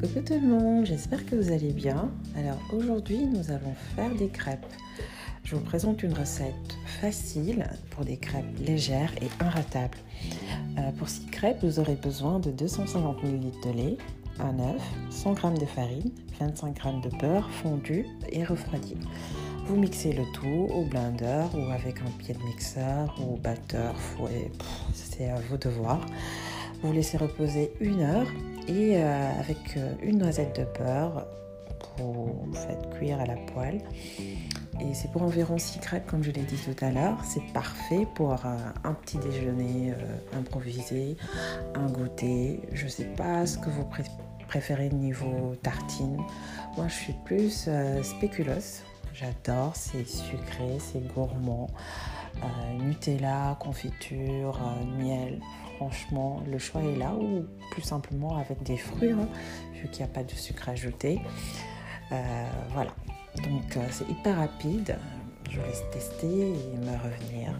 Coucou tout le monde, j'espère que vous allez bien. Alors aujourd'hui nous allons faire des crêpes. Je vous présente une recette facile pour des crêpes légères et inratables. Euh, pour ces crêpes, vous aurez besoin de 250 ml de lait, un œuf, 100 g de farine, 25 g de beurre fondu et refroidi. Vous mixez le tout au blender ou avec un pied de mixeur ou batteur, fouet, c'est à vos devoirs. Vous laissez reposer une heure et euh, avec euh, une noisette de beurre, vous faites cuire à la poêle. Et c'est pour environ 6 crêpes, comme je l'ai dit tout à l'heure. C'est parfait pour euh, un petit déjeuner improvisé, un goûter. Je ne sais pas ce que vous préférez niveau tartine. Moi, je suis plus spéculoos. J'adore, c'est sucré, c'est gourmand. Nutella, confiture, miel, franchement, le choix est là, ou plus simplement avec des fruits, hein, vu qu'il n'y a pas de sucre ajouté. Euh, voilà, donc euh, c'est hyper rapide. Je laisse tester et me revenir.